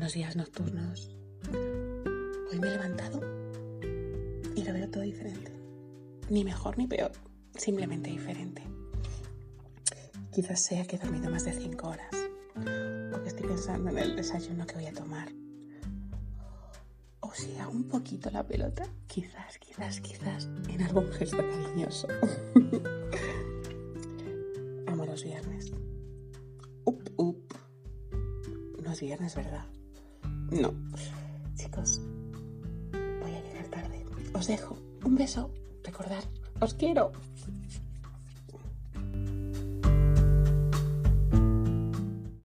días nocturnos. Hoy me he levantado y lo veo todo diferente. Ni mejor ni peor, simplemente diferente. Quizás sea que he dormido más de 5 horas, porque estoy pensando en el desayuno que voy a tomar. O hago un poquito la pelota, quizás, quizás, quizás, en algún gesto cariñoso. Amo los viernes. Up, up. No es viernes, ¿verdad? No. Chicos, voy a llegar tarde. Os dejo. Un beso. Recordad, os quiero.